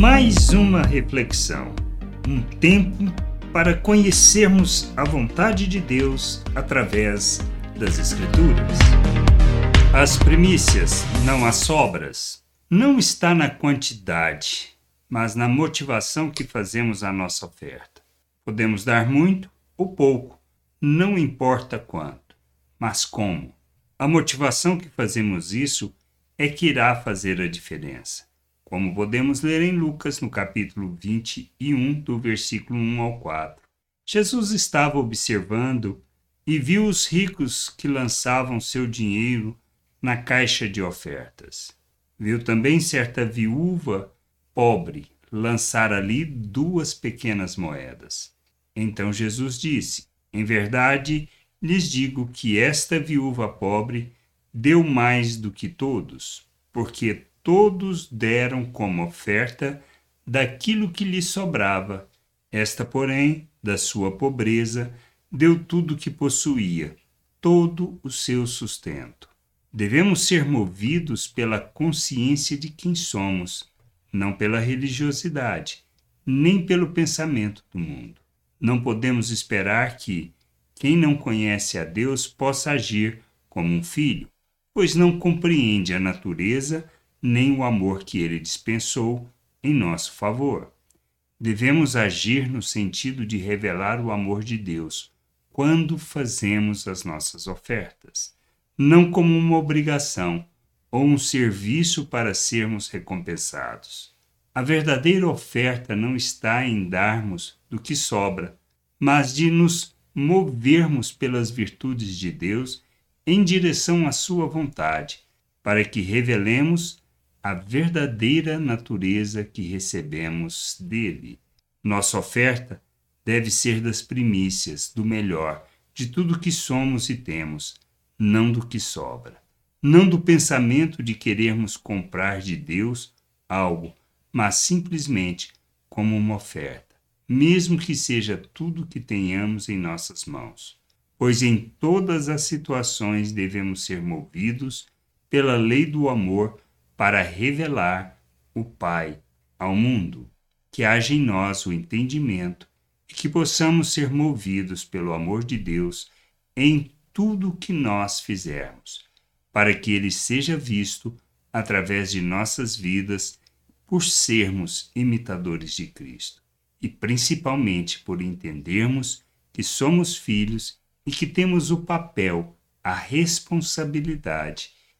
Mais uma reflexão, um tempo para conhecermos a vontade de Deus através das Escrituras. As primícias, não as sobras, não está na quantidade, mas na motivação que fazemos a nossa oferta. Podemos dar muito ou pouco, não importa quanto, mas como. A motivação que fazemos isso é que irá fazer a diferença. Como podemos ler em Lucas, no capítulo 21, do versículo 1 ao 4. Jesus estava observando e viu os ricos que lançavam seu dinheiro na caixa de ofertas. Viu também certa viúva pobre lançar ali duas pequenas moedas. Então Jesus disse: Em verdade, lhes digo que esta viúva pobre deu mais do que todos, porque todos deram como oferta daquilo que lhe sobrava. Esta, porém, da sua pobreza, deu tudo o que possuía, todo o seu sustento. Devemos ser movidos pela consciência de quem somos, não pela religiosidade, nem pelo pensamento do mundo. Não podemos esperar que quem não conhece a Deus possa agir como um filho, pois não compreende a natureza nem o amor que ele dispensou em nosso favor. Devemos agir no sentido de revelar o amor de Deus quando fazemos as nossas ofertas, não como uma obrigação ou um serviço para sermos recompensados. A verdadeira oferta não está em darmos do que sobra, mas de nos movermos pelas virtudes de Deus em direção à Sua vontade, para que revelemos a verdadeira natureza que recebemos dele. Nossa oferta deve ser das primícias, do melhor, de tudo que somos e temos, não do que sobra. Não do pensamento de querermos comprar de Deus algo, mas simplesmente como uma oferta, mesmo que seja tudo que tenhamos em nossas mãos. Pois em todas as situações devemos ser movidos pela lei do amor para revelar o Pai ao mundo, que haja em nós o entendimento e que possamos ser movidos pelo amor de Deus em tudo o que nós fizermos, para que ele seja visto através de nossas vidas por sermos imitadores de Cristo e principalmente por entendermos que somos filhos e que temos o papel, a responsabilidade